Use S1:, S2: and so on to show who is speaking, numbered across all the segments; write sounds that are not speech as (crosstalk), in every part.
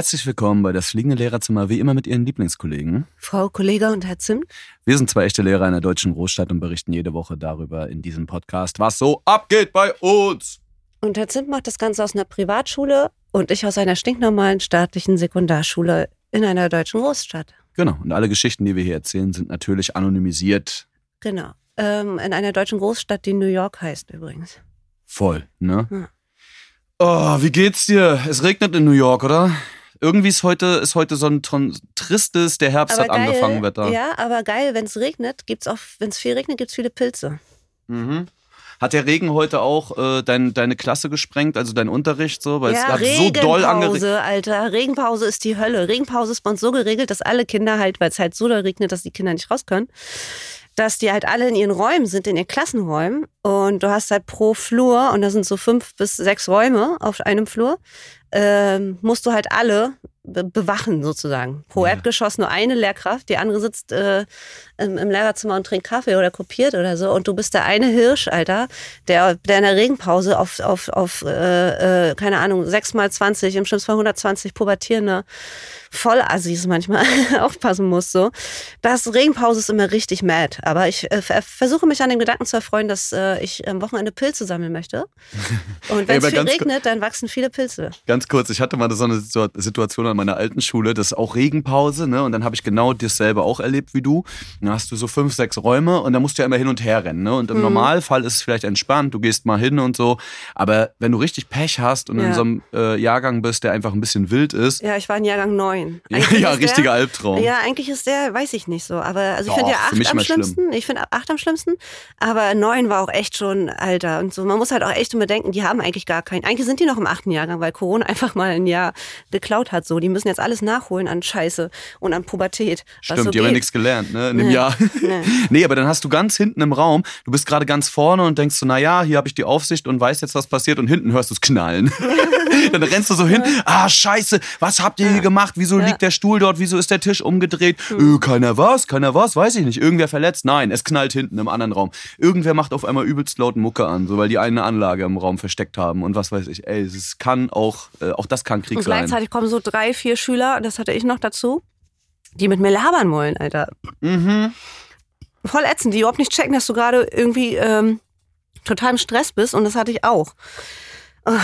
S1: Herzlich willkommen bei das fliegende Lehrerzimmer, wie immer mit Ihren Lieblingskollegen.
S2: Frau Kollege und Herr Zimt.
S1: Wir sind zwei echte Lehrer in der deutschen Großstadt und berichten jede Woche darüber in diesem Podcast, was so abgeht bei uns.
S2: Und Herr Zimt macht das Ganze aus einer Privatschule und ich aus einer stinknormalen staatlichen Sekundarschule in einer deutschen Großstadt.
S1: Genau, und alle Geschichten, die wir hier erzählen, sind natürlich anonymisiert.
S2: Genau. Ähm, in einer deutschen Großstadt, die New York heißt übrigens.
S1: Voll, ne?
S2: Ja.
S1: Oh, wie geht's dir? Es regnet in New York, oder? Irgendwie ist heute, ist heute so ein tristes, der Herbst hat
S2: geil,
S1: angefangen, Wetter.
S2: Ja, aber geil, wenn es regnet, gibt's auch, wenn es viel regnet, gibt es viele Pilze.
S1: Mhm. Hat der Regen heute auch äh, dein, deine Klasse gesprengt, also dein Unterricht so? Weil es
S2: ja,
S1: hat so doll.
S2: Regenpause, Alter. Regenpause ist die Hölle. Regenpause ist bei uns so geregelt, dass alle Kinder halt, weil es halt so doll regnet, dass die Kinder nicht raus können, dass die halt alle in ihren Räumen sind, in ihren Klassenräumen. Und du hast halt pro Flur, und da sind so fünf bis sechs Räume auf einem Flur, ähm, musst du halt alle be bewachen sozusagen. Pro
S1: Ja.
S2: Erdgeschoss nur eine Lehrkraft, die andere sitzt äh, im, im Lehrerzimmer und trinkt Kaffee oder kopiert oder so. Und du bist der eine Hirsch, Alter, der, der in der Regenpause auf, auf, auf äh, äh, keine Ahnung, 6 mal 20, im schlimmsten Fall 120 Pubertierende Vollassis manchmal (laughs) aufpassen muss. So. Das Regenpause ist immer richtig mad. Aber ich äh, ver- versuche mich an dem Gedanken zu erfreuen, dass äh, ich am Wochenende Pilze sammeln möchte. (laughs) Und wenn es viel regnet, dann wachsen viele Pilze.
S1: Ganz kurz, ich hatte mal so eine Situ- Situation an meiner alten Schule, das ist auch Regenpause, ne? Und dann habe ich genau dasselbe auch erlebt wie du. Dann hast du so fünf, sechs Räume und dann musst du ja immer hin und her rennen, ne? Und im
S2: Mhm.
S1: Normalfall ist es vielleicht entspannt, du gehst mal hin und so. Aber wenn du richtig Pech hast und in
S2: Ja.
S1: so einem äh, Jahrgang bist, der einfach ein bisschen wild ist,
S2: Ja, ich war in Jahrgang 9. (laughs)
S1: ja, ja richtiger Albtraum.
S2: Ja, eigentlich ist der, weiß ich nicht so. Aber also ich finde ja acht am
S1: schlimm.
S2: schlimmsten. Ich finde acht am schlimmsten. Aber neun war auch echt schon alter. Und so, man muss halt auch echt bedenken, die haben eigentlich gar keinen. Eigentlich sind die noch im achten Jahrgang, weil Corona einfach mal ein Jahr geklaut hat. So, die müssen jetzt alles nachholen an Scheiße und an Pubertät.
S1: Stimmt,
S2: so
S1: die haben ja nichts gelernt, ne? In dem
S2: Nee.
S1: Jahr.
S2: Nee. (laughs)
S1: nee, aber dann hast du ganz hinten im Raum, du bist gerade ganz vorne und denkst so, naja, hier habe ich die Aufsicht und weiß jetzt, was passiert und hinten hörst du es knallen. (laughs) dann rennst du so hin, ah, scheiße, was habt ihr hier gemacht? Wieso
S2: Ja.
S1: liegt der Stuhl dort? Wieso ist der Tisch umgedreht? Äh, keiner was? Keiner was? Weiß ich nicht. Irgendwer verletzt? Nein, es knallt hinten im anderen Raum. Irgendwer macht auf einmal übelst laut Mucke an, so weil die eine Anlage im Raum versteckt haben und was weiß ich. Ey, es kann auch, äh, auch das kann Krieg
S2: Und
S1: sein.
S2: gleichzeitig kommen so drei, vier Schüler, das hatte ich noch dazu, die mit mir labern wollen, Alter.
S1: Mhm.
S2: voll ätzend, die überhaupt nicht checken, dass du gerade irgendwie ähm, total im Stress bist und das hatte ich auch. Ah,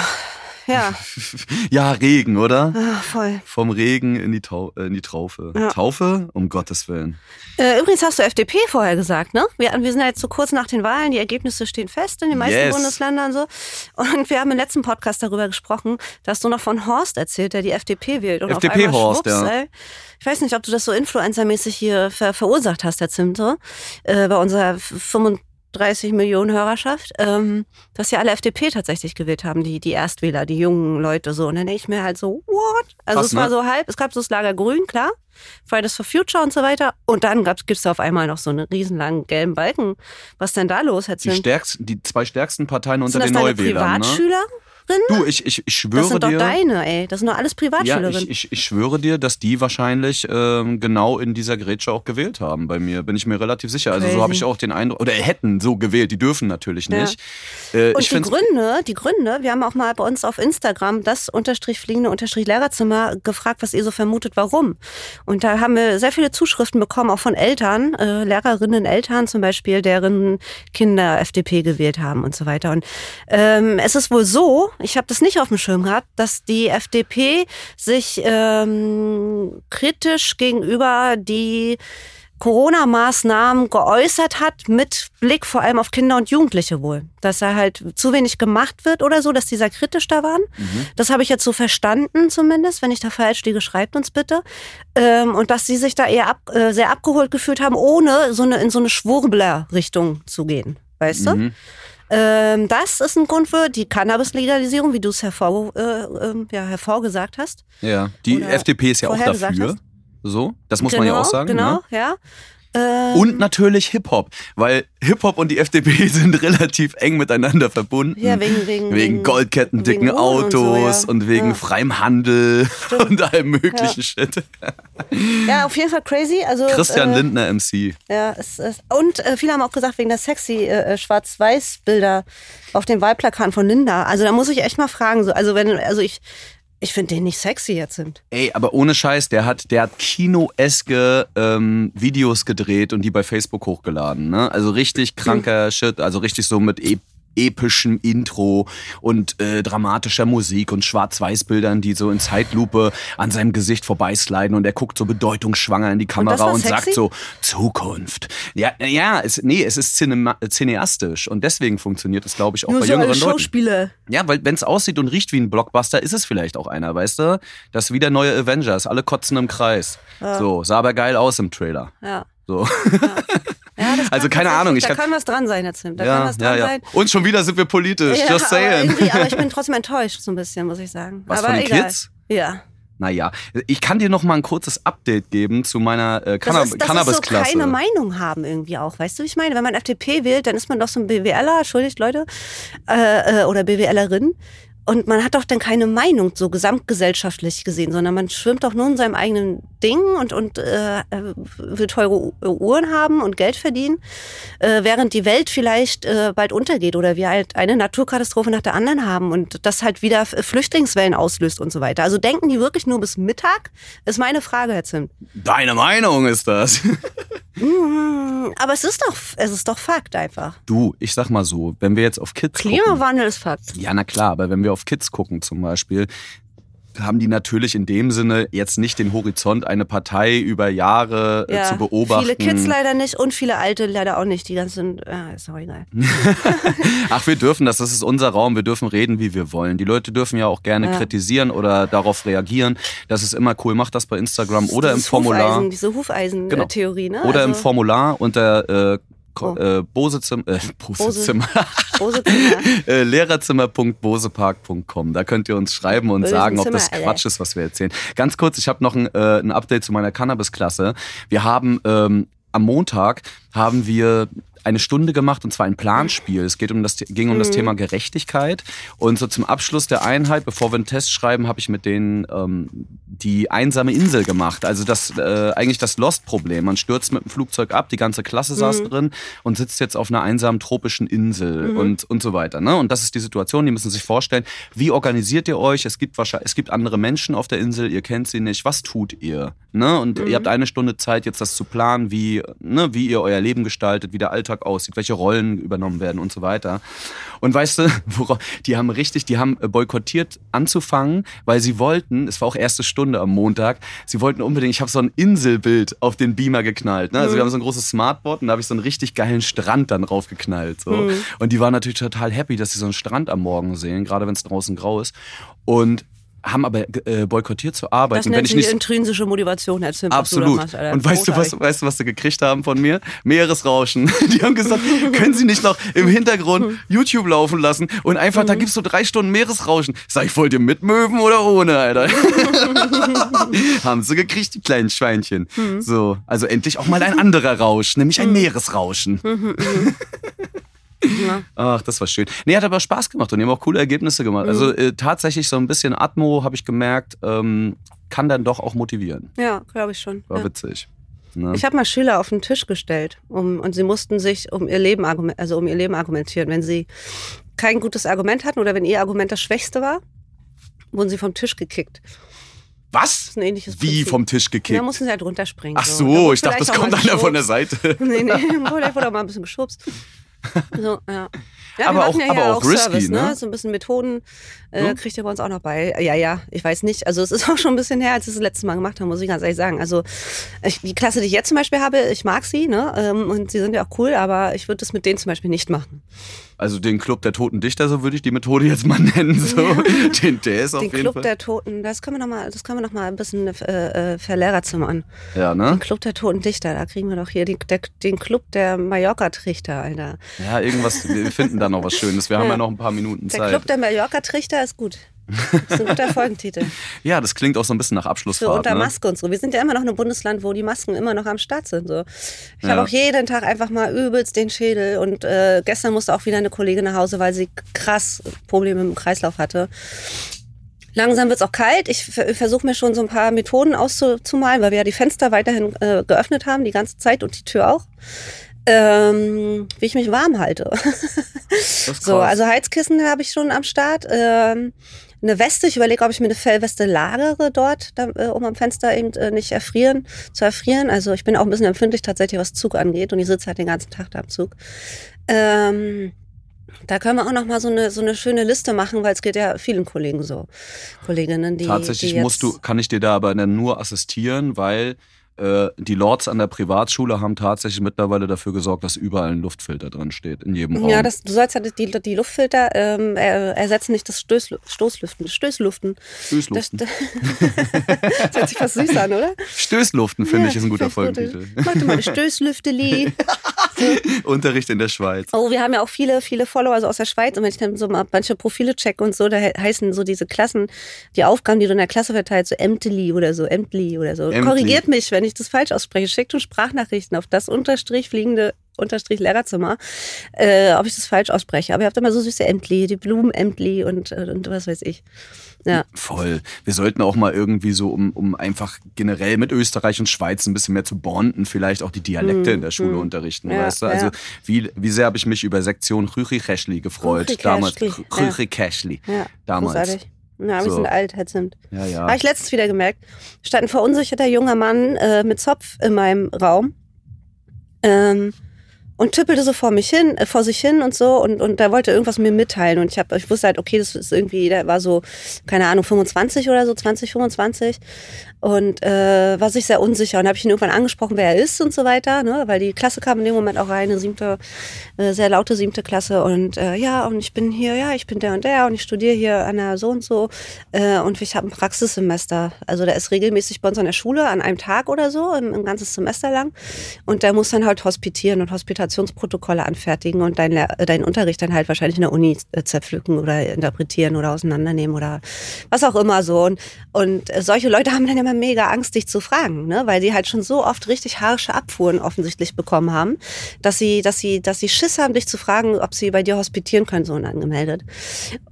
S2: ja, (laughs)
S1: Ja, Regen, oder?
S2: ah, voll.
S1: Vom Regen in die, Tau äh, in die Traufe.
S2: Ja.
S1: Taufe? Um Gottes Willen.
S2: Äh, übrigens hast du FDP vorher gesagt, ne? Wir, wir sind ja jetzt so kurz nach den Wahlen, die Ergebnisse stehen fest in den meisten
S1: Yes.
S2: Bundesländern so. Und wir haben im letzten Podcast darüber gesprochen, da hast du noch von Horst erzählt, der die FDP wählt. Und auf
S1: FDP
S2: einmal
S1: Horst,
S2: schwupps,
S1: ja.
S2: ey, ich weiß nicht, ob du das so influencermäßig hier ver verursacht hast, Herr Zimte, äh, bei unserer 35 Millionen Hörerschaft, ähm, dass ja alle FDP tatsächlich gewählt haben, die, die Erstwähler, die jungen Leute so. Und dann denke ich mir halt so, what? Also
S1: Krass,
S2: es war
S1: ne?
S2: so halb, es gab so das Lager Grün, klar. Fridays for Future und so weiter. Und dann gibt es da auf einmal noch so einen riesenlangen gelben Balken. Was denn da los,
S1: Die, stärksten, die zwei stärksten Parteien unter den Neuwählern. Ne?
S2: Privatschüler?
S1: Du, ich, ich, ich schwöre
S2: Das sind doch
S1: dir.
S2: deine, ey. Das sind doch alles
S1: ja,
S2: Privatschülerinnen.
S1: ich, ich, ich schwöre dir, dass die wahrscheinlich ähm, genau in dieser Grätsche auch gewählt haben bei mir. Bin ich mir relativ sicher. Also so
S2: Crazy.
S1: habe ich auch den Eindruck. Oder hätten so gewählt, die dürfen natürlich
S2: Ja.
S1: nicht. Äh,
S2: Und
S1: ich
S2: die Gründe, die Gründe, wir haben auch mal bei uns auf Instagram das unterstrich fliegende unterstrich Lehrerzimmer gefragt, was ihr so vermutet, warum. Und da haben wir sehr viele Zuschriften bekommen, auch von Eltern, äh, Lehrerinnen, Eltern zum Beispiel, deren Kinder FDP gewählt haben und so weiter. Und ähm, es ist wohl so, ich habe das nicht auf dem Schirm gehabt, dass die FDP sich ähm, kritisch gegenüber die Corona-Maßnahmen geäußert hat, mit Blick vor allem auf Kinder und Jugendliche wohl. Dass da halt zu wenig gemacht wird oder so, dass die sehr kritisch da waren. Das habe ich jetzt so verstanden zumindest. Wenn ich da falsch liege, schreibt uns bitte. Ähm, und dass sie sich da eher ab, äh, sehr abgeholt gefühlt haben, ohne so eine, in so eine Schwurbler-Richtung zu gehen. Weißt du?
S1: Mhm.
S2: Ähm, das ist ein Grund für die Cannabis-Legalisierung, wie du es hervor, äh, ähm, ja, hervorgesagt hast.
S1: Ja, die
S2: Oder
S1: FDP ist ja auch dafür. So, das muss man ja auch sagen.
S2: Genau,
S1: Ne?
S2: ja. Ähm,
S1: Und natürlich Hip-Hop, weil Hip-Hop und die FDP (laughs) sind relativ eng miteinander verbunden.
S2: Ja, wegen- wegen-
S1: wegen Goldketten,
S2: wegen
S1: dicken
S2: und
S1: Autos
S2: so,
S1: und,
S2: ja.
S1: wegen
S2: Ja.
S1: freiem Handel (laughs) und allem möglichen Shit.
S2: Ja, auf jeden Fall crazy. Also,
S1: Christian
S2: äh,
S1: Lindner MC.
S2: Ja, es, es, und äh, viele haben auch gesagt, wegen der sexy äh, Schwarz-Weiß-Bilder auf den Wahlplakaten von Linda. Also da muss ich echt mal fragen. So, also wenn, also ich Ich finde den nicht sexy jetzt sind.
S1: Ey, aber ohne Scheiß, der hat, der hat kinoeske ähm, Videos gedreht und die bei Facebook hochgeladen. Ne? Also richtig kranker Shit, also richtig so mit e epischem Intro und äh, dramatischer Musik und Schwarz-Weiß-Bildern, die so in Zeitlupe an seinem Gesicht vorbeisliden und er guckt so bedeutungsschwanger in die Kamera und,
S2: und
S1: sagt so Zukunft. Ja, ja, es, nee, es ist cinema, cineastisch und deswegen funktioniert es, glaube ich, auch
S2: Nur
S1: bei
S2: so
S1: jüngeren Leuten. Ja, weil wenn es aussieht und riecht wie ein Blockbuster, ist es vielleicht auch einer, weißt du? Das ist wie der neue Avengers, alle kotzen im Kreis. So, sah aber geil aus im Trailer.
S2: Ja.
S1: So.
S2: Ja, (laughs) das
S1: Also keine Ahnung, ich
S2: Da
S1: kann-
S2: was dran sein, Herr Zimt. Da
S1: ja,
S2: kann was
S1: ja,
S2: dran
S1: ja.
S2: sein.
S1: Und schon wieder sind wir politisch,
S2: Ja,
S1: just
S2: aber,
S1: saying.
S2: irgendwie- aber ich bin (laughs) trotzdem enttäuscht, so ein bisschen, muss ich sagen.
S1: Was,
S2: aber
S1: von den
S2: egal.
S1: Kids?
S2: Ja.
S1: Naja, ich kann dir noch mal ein kurzes Update geben zu meiner äh,
S2: Das
S1: Canna
S2: ist, das ist so
S1: Cannabis-Klasse.
S2: keine Meinung haben irgendwie auch. Weißt du, wie ich meine? Wenn man FDP wählt, dann ist man doch so ein BWLer, entschuldigt Leute, äh, äh, oder BWLerin. Und man hat doch dann keine Meinung so gesamtgesellschaftlich gesehen, sondern man schwimmt doch nur in seinem eigenen Ding und, und äh, äh, will teure U- Uhren haben und Geld verdienen, äh, während die Welt vielleicht äh, bald untergeht oder wir halt eine Naturkatastrophe nach der anderen haben und das halt wieder Flüchtlingswellen auslöst und so weiter. Also denken die wirklich nur bis Mittag? Ist meine Frage, Herr Zimt.
S1: Deine Meinung ist das. (laughs)
S2: Aber es ist doch, es ist doch Fakt einfach.
S1: Du, ich sag mal so, wenn wir jetzt auf Kids gucken.
S2: Klimawandel ist Fakt.
S1: Ja, na klar, aber wenn wir auf Kids gucken zum Beispiel, haben die natürlich in dem Sinne jetzt nicht den Horizont, eine Partei über Jahre äh, zu beobachten.
S2: Viele Kids leider nicht und viele Alte leider auch nicht. Die ganzen, äh, ist auch egal.
S1: Ach, wir dürfen das, das ist unser Raum, wir dürfen reden, wie wir wollen. Die Leute dürfen ja auch gerne
S2: Ja.
S1: kritisieren oder darauf reagieren. Das ist immer cool, macht das bei Instagram oder im Formular.
S2: Hufeisen, diese Hufeisen-Theorie, ne?
S1: Oder im
S2: Also,
S1: Formular unter äh,
S2: Oh.
S1: äh, (laughs) (laughs) Bosezimmer, äh, Bosezimmer,
S2: Bosezimmer.
S1: äh, lehrerzimmer.bosepark.com. Da könnt ihr uns schreiben und
S2: Bösen
S1: sagen, ob das
S2: Zimmer,
S1: Quatsch ist, was wir erzählen. Ganz kurz, ich habe noch ein, äh, ein Update zu meiner Cannabis-Klasse. Wir haben ähm, am Montag haben wir eine Stunde gemacht und zwar ein Planspiel. Es geht um das, ging um das Thema Gerechtigkeit. Und so zum Abschluss der Einheit, bevor wir einen Test schreiben, habe ich mit denen ähm, die einsame Insel gemacht. Also das äh, eigentlich das Lost-Problem. Man stürzt mit dem Flugzeug ab, die ganze Klasse saß drin und sitzt jetzt auf einer einsamen tropischen Insel und, und so weiter. Ne? Und das ist die Situation, die müssen sich vorstellen. Wie organisiert ihr euch? Es gibt wahrscheinlich, es gibt andere Menschen auf der Insel, ihr kennt sie nicht. Was tut ihr? Ne? Und ihr habt eine Stunde Zeit, jetzt das zu planen, wie, ne, wie ihr euer Leben gestaltet, wie der Alltag aussieht, welche Rollen übernommen werden und so weiter. Und weißt du, (laughs) wora- die haben richtig, die haben äh, boykottiert anzufangen, weil sie wollten, es war auch erste Stunde am Montag, sie wollten unbedingt, ich habe so ein Inselbild auf den Beamer geknallt. Ne? Also wir haben so ein großes Smartboard und da habe ich so einen richtig geilen Strand dann draufgeknallt. So. Und die waren natürlich total happy, dass sie so einen Strand am Morgen sehen, gerade wenn es draußen grau ist. Und haben aber äh, boykottiert zu arbeiten.
S2: Das
S1: Und wenn
S2: nennt
S1: ich nicht
S2: intrinsische Motivation, Herr Zimt, du
S1: Absolut.
S2: machst.
S1: Und weißt du, was, weißt du, was sie gekriegt haben von mir? Meeresrauschen. (laughs) Die haben gesagt, (laughs) können Sie nicht noch im Hintergrund YouTube laufen lassen und einfach, da gibt's so drei Stunden Meeresrauschen. Sag ich, wollt ihr mit Möwen oder ohne, Alter? (laughs) haben sie gekriegt, die kleinen Schweinchen.
S2: Mhm.
S1: So, also endlich auch mal ein anderer Rausch, nämlich ein Meeresrauschen.
S2: Ja.
S1: Ach, das war schön. Nee, hat aber Spaß gemacht und die haben auch coole Ergebnisse gemacht. Also
S2: Mhm.
S1: äh, tatsächlich so ein bisschen Atmo, habe ich gemerkt, ähm, kann dann doch auch motivieren.
S2: Ja, glaube ich schon.
S1: War
S2: Ja.
S1: witzig. Ne?
S2: Ich habe mal Schüler auf den Tisch gestellt um, und sie mussten sich um ihr Leben also um ihr Leben argumentieren. Wenn sie kein gutes Argument hatten oder wenn ihr Argument das Schwächste war, wurden sie vom Tisch gekickt. Das
S1: Was?
S2: ist ein ähnliches
S1: Wie
S2: Prinzip.
S1: vom Tisch
S2: Da
S1: gekickt?
S2: mussten sie halt runterspringen.
S1: Ach
S2: Da
S1: so,
S2: wurde
S1: ich dachte, das kommt einer von der. Seite. (laughs)
S2: Nee, nee, (laughs) wurde auch mal ein bisschen geschubst. So, ja. Ja,
S1: Aber
S2: wir
S1: auch-
S2: ja
S1: aber auch risky,
S2: Service,
S1: ne?
S2: So ein bisschen Methoden äh,
S1: Ja.
S2: kriegt ihr bei uns auch noch bei. Ja, ja, ich weiß nicht. Also es ist auch schon ein bisschen her, als wir es das letzte Mal gemacht haben, muss ich ganz ehrlich sagen. Also ich, die Klasse, die ich jetzt zum Beispiel habe, ich mag sie, ne? Ähm, und sie sind ja auch cool, aber ich würde das mit denen zum Beispiel nicht machen.
S1: Also den Club der toten Dichter, so würde ich die Methode jetzt mal (laughs) nennen. So. Den, der ist auf
S2: Den
S1: jeden
S2: Club
S1: Fall.
S2: der Toten, das können wir noch mal, das können wir noch mal ein bisschen äh, äh, verlehrerzimmern.
S1: ja,
S2: Den
S1: ne?
S2: Club der Toten Dichter, da kriegen wir doch hier den, der, den Club der Mallorca-Trichter, Alter.
S1: Ja, irgendwas, wir finden da noch was Schönes. Wir haben
S2: Ja.
S1: ja noch ein paar Minuten
S2: Der
S1: Zeit.
S2: Club der Mallorca-Trichter ist gut. Das ist ein guter (laughs) Folgentitel.
S1: Ja, das klingt auch so ein bisschen nach
S2: So
S1: Abschlussfahrt.
S2: unter
S1: ne?
S2: Maske und so. Wir sind ja immer noch ein Bundesland, wo die Masken immer noch am Start sind. So. Ich
S1: Ja.
S2: habe auch jeden Tag einfach mal übelst den Schädel. Und äh, gestern musste auch wieder eine Kollegin nach Hause, weil sie krass Probleme im Kreislauf hatte. Langsam wird's auch kalt. Ich ver- versuche mir schon so ein paar Methoden auszumalen, weil wir ja die Fenster weiterhin äh, geöffnet haben, die ganze Zeit und die Tür auch. Ähm, wie ich mich warm halte. (laughs) So, also Heizkissen habe ich schon am Start. Ähm, eine Weste. Ich überlege, ob ich mir eine Fellweste lagere dort, da, äh, um am Fenster eben äh, nicht erfrieren, zu erfrieren. Also ich bin auch ein bisschen empfindlich tatsächlich, was Zug angeht und ich sitze halt den ganzen Tag da am Zug. Ähm, da können wir auch noch mal so eine so eine schöne Liste machen, weil es geht ja vielen Kollegen so, Kolleginnen, die
S1: Tatsächlich
S2: die
S1: musst du, kann ich dir da aber nur assistieren, weil äh, die Lords an der Privatschule haben tatsächlich mittlerweile dafür gesorgt, dass überall ein Luftfilter drin steht, in jedem Raum.
S2: Ja, das, du sollst ja die, die Luftfilter ähm, ersetzen, nicht das Stöß, Stoßlüften, Stößluften.
S1: Stößluften.
S2: Das, das hört sich fast süß an, oder?
S1: Stößluften, finde ja, ich, ist ein guter Folgentitel.
S2: Mach du mal Stößlüfteli. (laughs) (laughs)
S1: Unterricht in der Schweiz.
S2: Oh, wir haben ja auch viele, viele Follower so aus der Schweiz und wenn ich dann so mal manche Profile check und so, da heißen so diese Klassen, die Aufgaben, die du in der Klasse verteilst, so Emtli oder so, Emtli oder so. Emtli. Korrigiert mich, wenn ich das falsch ausspreche. Schickt uns Sprachnachrichten auf das unterstrich fliegende unterstrich Lehrerzimmer, äh, ob ich das falsch ausspreche. Aber ihr habt immer so süße Ämtli, die Blumenämtli und, äh, und was weiß ich. Ja.
S1: Voll. Wir sollten auch mal irgendwie so, um, um einfach generell mit Österreich und Schweiz ein bisschen mehr zu bonden, vielleicht auch die Dialekte hm, in der Schule hm. unterrichten, ja, weißt du? Also ja. wie, wie sehr habe ich mich über Sektion Rüchri-Keschli gefreut.
S2: Rüchri
S1: damals. Rüchri-Keschli.
S2: Ja.
S1: Damals.
S2: Großartig. Ja, wir so. sind alt, halt sind.
S1: Ja, ja.
S2: Habe ich letztens wieder gemerkt. Stand ein verunsicherter junger Mann äh, mit Zopf in meinem Raum. Ähm, und tippelte so vor mich hin, äh, vor sich hin und so und und da wollte irgendwas mir mitteilen und ich habe ich wusste halt okay, das ist irgendwie der war so keine Ahnung 25 oder so 20 25 und äh, war sich sehr unsicher und habe ich ihn irgendwann angesprochen, wer er ist und so weiter, ne, weil die Klasse kam in dem Moment auch rein, eine siebte äh, sehr laute siebte Klasse und äh, ja, und ich bin hier, ja, ich bin der und der und ich studiere hier an der so und so äh, und ich habe ein Praxissemester. Also der ist regelmäßig bei uns an der Schule an einem Tag oder so, ein, ein ganzes Semester lang und der muss dann halt hospitieren und Hospitationsprotokolle anfertigen und dein, dein Unterricht dann halt wahrscheinlich in der Uni äh, zerpflücken oder interpretieren oder auseinandernehmen oder was auch immer so und, und solche Leute haben dann immer mega Angst, dich zu fragen, ne? weil die halt schon so oft richtig harsche Abfuhren offensichtlich bekommen haben, dass sie, dass sie, dass sie Schiss haben, dich zu fragen, ob sie bei dir hospitieren können, so unangemeldet.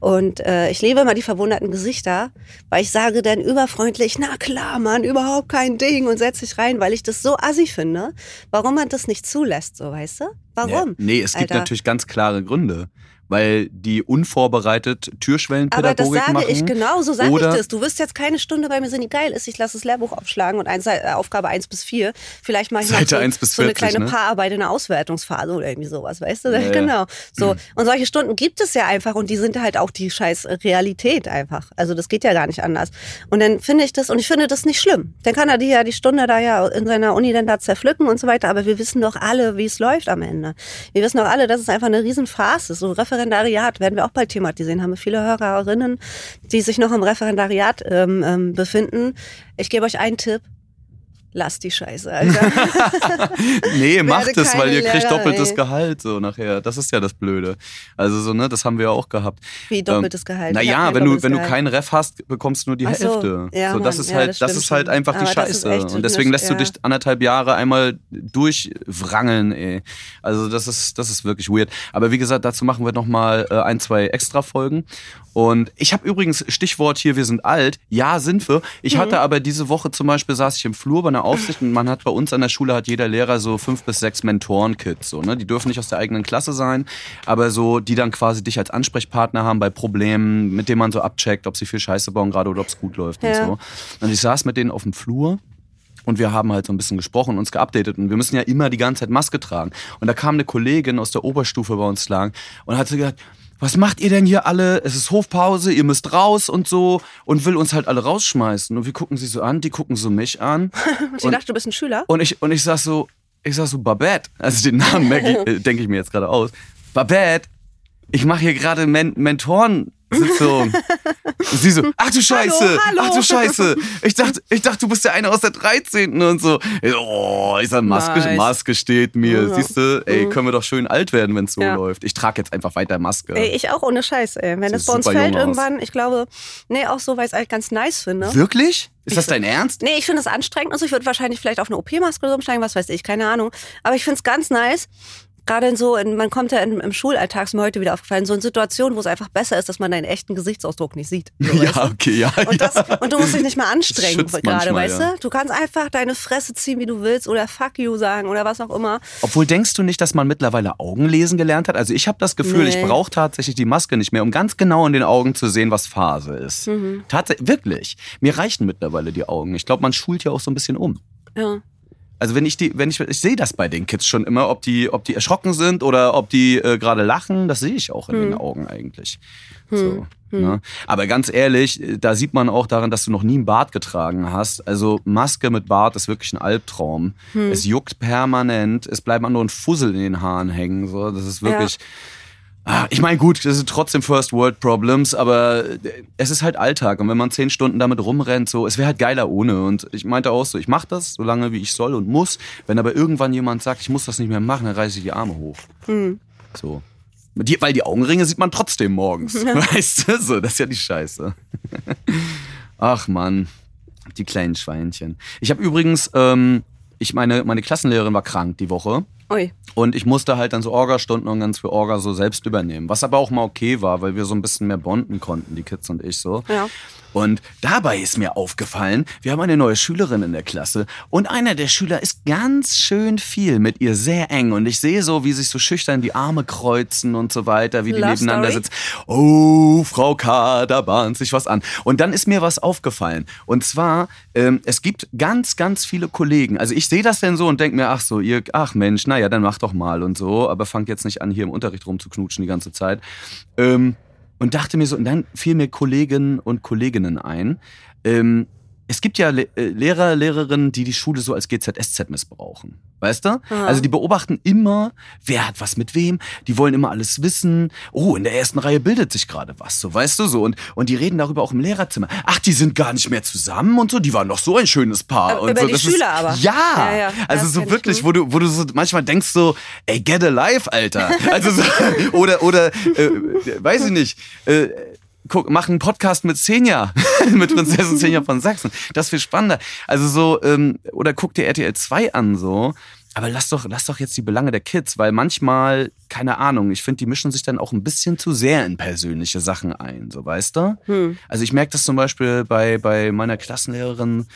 S2: Und äh, ich liebe immer die verwunderten Gesichter, weil ich sage dann überfreundlich, na klar, Mann, überhaupt kein Ding und setz dich rein, weil ich das so assi finde, warum man das nicht zulässt, so weißt du? Warum?
S1: Ja, nee, es gibt Alter? natürlich ganz klare Gründe weil die unvorbereitet Türschwellenpädagogik machen.
S2: Aber das sage
S1: machen.
S2: ich genau, so sage ich das. Du wirst jetzt keine Stunde bei mir sind, die geil ist. Ich lasse das Lehrbuch aufschlagen und eins, äh, Aufgabe 1 bis 4. Vielleicht mache ich
S1: Seite
S2: so,
S1: 1 bis 40,
S2: so eine kleine
S1: ne?
S2: Paararbeit in der Auswertungsphase oder irgendwie sowas, weißt du?
S1: Ja, (laughs)
S2: genau. So.
S1: Mhm.
S2: Und solche Stunden gibt es ja einfach und die sind halt auch die scheiß Realität einfach. Also das geht ja gar nicht anders. Und dann finde ich das, und ich finde das nicht schlimm. Dann kann er die ja die Stunde da ja in seiner Uni dann da zerpflücken und so weiter. Aber wir wissen doch alle, wie es läuft am Ende. Wir wissen doch alle, dass es einfach eine Riesenfarce ist. So Referendariat werden wir auch bald thematisieren. Haben wir viele Hörerinnen, die sich noch im Referendariat ähm, ähm, befinden. Ich gebe euch einen Tipp. Lasst die Scheiße, Alter. (laughs)
S1: nee, macht es, weil ihr
S2: Lehrer,
S1: kriegt doppeltes
S2: ey.
S1: Gehalt so nachher. Das ist ja das Blöde. Also so, ne, das haben wir ja auch gehabt.
S2: Wie doppeltes Gehalt?
S1: Naja, wenn du, wenn du keinen Ref hast, bekommst du nur die
S2: Ach so,
S1: Hälfte.
S2: ja,
S1: so, das
S2: Mann,
S1: ist
S2: ja,
S1: halt,
S2: das
S1: das,
S2: stimmt
S1: ist halt einfach die
S2: Aber das ist
S1: Scheiße. Und deswegen lässt du
S2: ja.
S1: dich anderthalb Jahre einmal durchwrangeln, ey. Also das ist, das ist wirklich weird. Aber wie gesagt, dazu machen wir nochmal äh, ein, zwei extra Folgen. Und ich habe übrigens Stichwort hier, wir sind alt. Ja, sind wir. Ich
S2: Mhm.
S1: hatte aber diese Woche zum Beispiel saß ich im Flur bei einer Aufsicht und man hat bei uns an der Schule hat jeder Lehrer so fünf bis sechs Mentoren-Kids. So, ne? Die dürfen nicht aus der eigenen Klasse sein, aber so, die dann quasi dich als Ansprechpartner haben bei Problemen, mit denen man so abcheckt, ob sie viel Scheiße bauen gerade oder ob es gut läuft
S2: Ja.
S1: und so. Und ich saß mit denen auf dem Flur und wir haben halt so ein bisschen gesprochen, uns geupdatet und wir müssen ja immer die ganze Zeit Maske tragen. Und da kam eine Kollegin aus der Oberstufe bei uns lang und hat so gesagt, was macht ihr denn hier alle? Es ist Hofpause, ihr müsst raus und so und will uns halt alle rausschmeißen. Und wir gucken sie so an, die gucken so mich an. (laughs)
S2: Und sie dachte, du bist ein Schüler?
S1: Und ich, und ich sag so, ich sag so, Babette, also den Namen (laughs) äh, denke ich mir jetzt gerade aus. Babette, ich mache hier gerade Men Mentorensitzung. Und (laughs) sie so, ach du Scheiße,
S2: Hallo, hallo.
S1: ach du Scheiße. Ich dachte, ich dachte, du bist der eine aus der 13. und so. Ich so, Oh, ich sag, Maske,
S2: Nice.
S1: Maske steht mir.
S2: Ja.
S1: Siehst du, ey,
S2: Mhm.
S1: können wir doch schön alt werden, wenn es so
S2: Ja.
S1: läuft. Ich trage jetzt einfach weiter Maske.
S2: Ey, ich auch ohne Scheiß, ey. Wenn es bei uns fällt
S1: jung aus.
S2: irgendwann, ich glaube, nee, auch so, weil ich es eigentlich ganz nice finde.
S1: Wirklich? Ist das
S2: so-
S1: dein Ernst?
S2: Nee, ich finde es anstrengend. Also ich würde wahrscheinlich vielleicht auf eine OP-Maske so umsteigen, was weiß ich, keine Ahnung. Aber ich finde es ganz nice, gerade in so, in, man kommt ja in, im Schulalltag, ist mir heute wieder aufgefallen, so in Situationen, wo es einfach besser ist, dass man deinen echten Gesichtsausdruck nicht sieht. So, weißt du?
S1: Ja, okay, ja.
S2: Und,
S1: ja.
S2: das, und du musst dich nicht mal anstrengen, gerade, weißt
S1: ja.
S2: du? Du kannst einfach deine Fresse ziehen, wie du willst, oder fuck you sagen oder was auch immer.
S1: Obwohl denkst du nicht, dass man mittlerweile Augen lesen gelernt hat? Also ich habe das Gefühl, ich
S2: Nee.
S1: brauche tatsächlich die Maske nicht mehr, um ganz genau in den Augen zu sehen, was Phase ist.
S2: Mhm.
S1: Tatsächlich, wirklich. Mir reichen mittlerweile die Augen. Ich glaube, man schult ja auch so ein bisschen um.
S2: Ja.
S1: Also wenn ich die, wenn ich, ich sehe das bei den Kids schon immer, ob die, ob die erschrocken sind oder ob die äh, gerade lachen, das sehe ich auch in
S2: Hm.
S1: den Augen eigentlich. So, ne? Aber ganz ehrlich, da sieht man auch daran, dass du noch nie einen Bart getragen hast. Also Maske mit Bart ist wirklich ein Albtraum.
S2: Hm.
S1: Es juckt permanent, es bleibt nur ein Fussel in den Haaren hängen. So, das ist wirklich. Ah, Ich meine, gut, das sind trotzdem First World Problems, aber äh, es ist halt Alltag. Und wenn man zehn Stunden damit rumrennt, so, es wäre halt geiler ohne. Und ich meinte auch so, ich mache das so lange, wie ich soll und muss. Wenn aber irgendwann jemand sagt, ich muss das nicht mehr machen, dann reiße ich die Arme hoch. So. Die, weil die Augenringe sieht man trotzdem morgens. (laughs) Weißt du? So, das ist ja die Scheiße. (laughs) Ach Mann, die kleinen Schweinchen. Ich habe übrigens, ähm, ich meine, meine Klassenlehrerin war krank die Woche.
S2: Ui.
S1: Und ich musste halt dann so Orga-Stunden und ganz viel Orga so selbst übernehmen. Was aber auch mal okay war, weil wir so ein bisschen mehr bonden konnten, die Kids und ich so.
S2: Ja.
S1: Und dabei ist mir aufgefallen, wir haben eine neue Schülerin in der Klasse und einer der Schüler ist ganz schön viel mit ihr sehr eng und ich sehe so, wie sich so schüchtern die Arme kreuzen und so weiter, wie die
S2: Love
S1: nebeneinander
S2: Story?
S1: sitzen. Oh, Frau K., da bahnt sich was an. Und dann ist mir was aufgefallen. Und zwar, ähm, es gibt ganz, ganz viele Kollegen. Also ich sehe das denn so und denke mir, ach so, ihr, ach Mensch, naja, dann mach doch mal und so. Aber fangt jetzt nicht an, hier im Unterricht rumzuknutschen die ganze Zeit. Ähm, und dachte mir so, und dann fiel mir Kollegen und Kolleginnen ein. Ähm, es gibt ja Le äh, Lehrer, Lehrerinnen, die die Schule so als GZSZ missbrauchen. Weißt du? Also die beobachten immer, wer hat was mit wem, die wollen immer alles wissen. Oh, in der ersten Reihe bildet sich gerade was, so weißt du so. Und, und die reden darüber auch im Lehrerzimmer. Ach, die sind gar nicht mehr zusammen und so, die waren doch so ein schönes Paar.
S2: Aber
S1: und
S2: über
S1: so.
S2: die
S1: Das
S2: Schüler
S1: ist,
S2: aber.
S1: Ja,
S2: Ja, ja,
S1: also so wirklich, wo du, wo du so manchmal denkst so, ey, get alive, Alter. Also so, (laughs) oder, oder, äh, weiß ich nicht, äh, guck, mach einen Podcast mit Senja, (laughs) mit Prinzessin Senja von Sachsen. Das ist viel spannender. Also so, ähm, oder guck dir RTL 2 an, so. Aber lass doch, lass doch jetzt die Belange der Kids, weil manchmal, keine Ahnung, ich finde, die mischen sich dann auch ein bisschen zu sehr in persönliche Sachen ein, so weißt du? Also ich merke das zum Beispiel bei, bei meiner Klassenlehrerin,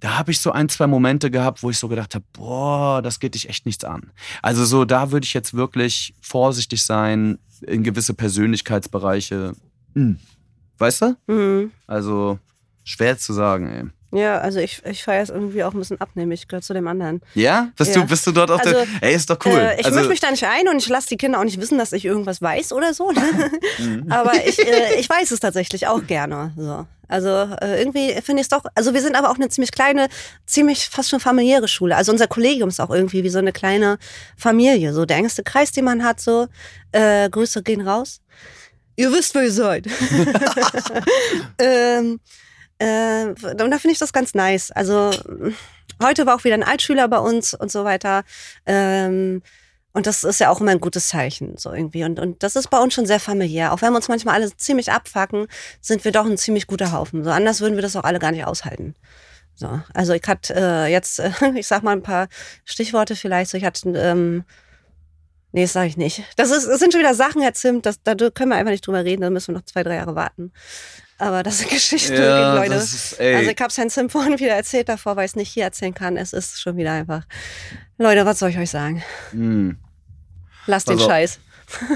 S1: da habe ich so ein, zwei Momente gehabt, wo ich so gedacht habe, boah, das geht dich echt nichts an. Also so, da würde ich jetzt wirklich vorsichtig sein in gewisse Persönlichkeitsbereiche. Hm. Weißt du?
S2: Mhm.
S1: Also schwer zu sagen, ey.
S2: Ja, also ich, ich feiere es irgendwie auch ein bisschen abnehmig, gehört zu dem anderen.
S1: Ja? Bist,
S2: Ja.
S1: Du, bist du dort auf
S2: Also,
S1: der. Ey, ist doch cool.
S2: Äh, ich
S1: also,
S2: mische mich da nicht ein und ich lasse die Kinder auch nicht wissen, dass ich irgendwas weiß oder so. Ne? (laughs)
S1: Mhm. (laughs)
S2: aber ich, äh, ich weiß es tatsächlich auch gerne. So. Also äh, irgendwie finde ich es doch, also wir sind aber auch eine ziemlich kleine, ziemlich fast schon familiäre Schule. Also unser Kollegium ist auch irgendwie wie so eine kleine Familie. So der engste Kreis, den man hat, so äh, Grüße gehen raus. Ihr wisst, wer ihr seid. (laughs) ähm, äh, und da finde ich das ganz nice. Also heute war auch wieder ein Altschüler bei uns und so weiter. Ähm, und das ist ja auch immer ein gutes Zeichen, so irgendwie. Und, und das ist bei uns schon sehr familiär. Auch wenn wir uns manchmal alle ziemlich abfacken, sind wir doch ein ziemlich guter Haufen. So anders würden wir das auch alle gar nicht aushalten. So, also ich hatte äh, jetzt, äh, (laughs) ich sag mal ein paar Stichworte vielleicht. So, ich hatte, ähm, nee, das sage ich nicht. Das, ist, das sind schon wieder Sachen, Herr Zimt, das, da können wir einfach nicht drüber reden. Da müssen wir noch zwei, drei Jahre warten. Aber das sind (laughs) Geschichten,
S1: Ja,
S2: Leute.
S1: das ist-
S2: also ich habe Herrn Zimt vorhin wieder erzählt davor, weil ich es nicht hier erzählen kann. Es ist schon wieder einfach. Leute, was soll ich euch sagen?
S1: Hm.
S2: Lasst den
S1: Also-
S2: Scheiß.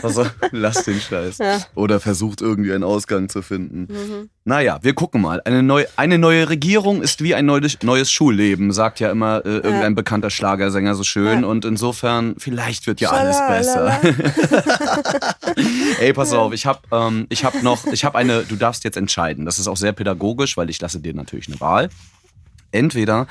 S1: Also, (laughs) lass den Scheiß.
S2: Ja. Mhm.
S1: Oder versucht irgendwie einen Ausgang zu finden. Naja, wir gucken mal. Eine neue, eine neue Regierung ist wie ein neues, neues Schulleben, sagt ja immer äh, irgendein bekannter Schlagersänger so schön.
S2: Ja.
S1: Und insofern, vielleicht wird ja alles
S2: Schalalala.
S1: besser. (laughs) Ey, pass auf, ich habe ähm, ich hab noch, ich habe eine, du darfst jetzt entscheiden. Das ist auch sehr pädagogisch, weil ich lasse dir natürlich eine Wahl. Entweder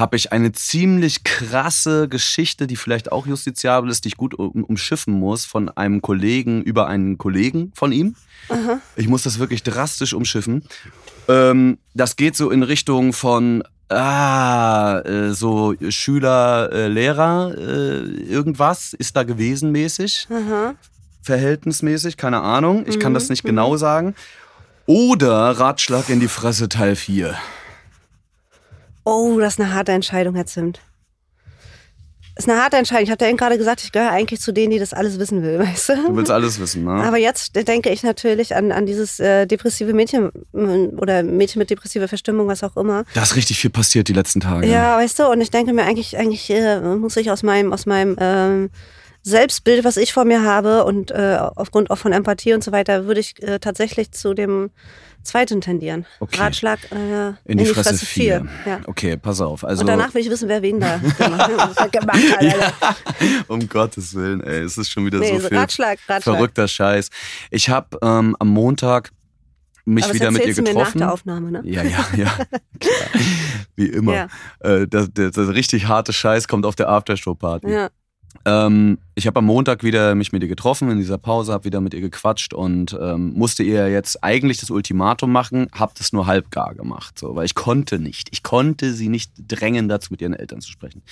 S1: habe ich eine ziemlich krasse Geschichte, die vielleicht auch justiziabel ist, die ich gut um, umschiffen muss von einem Kollegen über einen Kollegen von ihm. Ich muss das wirklich drastisch umschiffen. Ähm, das geht so in Richtung von ah, äh, so Schüler, äh, Lehrer, äh, irgendwas ist da gewesen mäßig,
S2: Aha.
S1: verhältnismäßig, keine Ahnung. Ich kann das nicht genau sagen. Oder Ratschlag in die Fresse Teil 4.
S2: Oh, das ist eine harte Entscheidung, Herr Zimt. ist eine harte Entscheidung. Ich habe eben gerade gesagt, ich gehöre eigentlich zu denen, die das alles wissen will, (laughs) weißt du?
S1: Du willst alles wissen, ne?
S2: Aber jetzt denke ich natürlich an, an dieses äh, depressive Mädchen oder Mädchen mit depressiver Verstimmung, was auch immer.
S1: Da ist richtig viel passiert die letzten Tage.
S2: Ja, weißt du, und ich denke mir eigentlich, eigentlich äh, muss ich aus meinem, aus meinem ähm, Selbstbild, was ich vor mir habe und äh, aufgrund auch von Empathie und so weiter, würde ich äh, tatsächlich zu dem zweiten tendieren.
S1: Okay.
S2: Ratschlag äh,
S1: in, die in die Fresse, Fresse vier. Ja. Okay, pass auf. Also
S2: und danach will ich wissen, wer wen da (laughs) gemacht hat. ja,
S1: um Gottes Willen, ey, es ist schon wieder nee, so viel
S2: Ratschlag, Ratschlag.
S1: verrückter Scheiß. Ich habe ähm, am Montag mich
S2: Aber
S1: wieder mit ihr getroffen. Mir
S2: nach der Aufnahme, ne?
S1: Ja, ja, ja. (laughs) Wie immer. Ja. Äh, der, der, der, richtig harte Scheiß kommt auf der Aftershow-Party. Ja. Ähm, ich habe am Montag wieder mich mit ihr getroffen in dieser Pause, habe wieder mit ihr gequatscht und ähm, musste ihr jetzt eigentlich das Ultimatum machen, habe das nur halbgar gemacht, so, weil ich konnte nicht. Ich konnte sie nicht drängen, dazu mit ihren Eltern zu sprechen.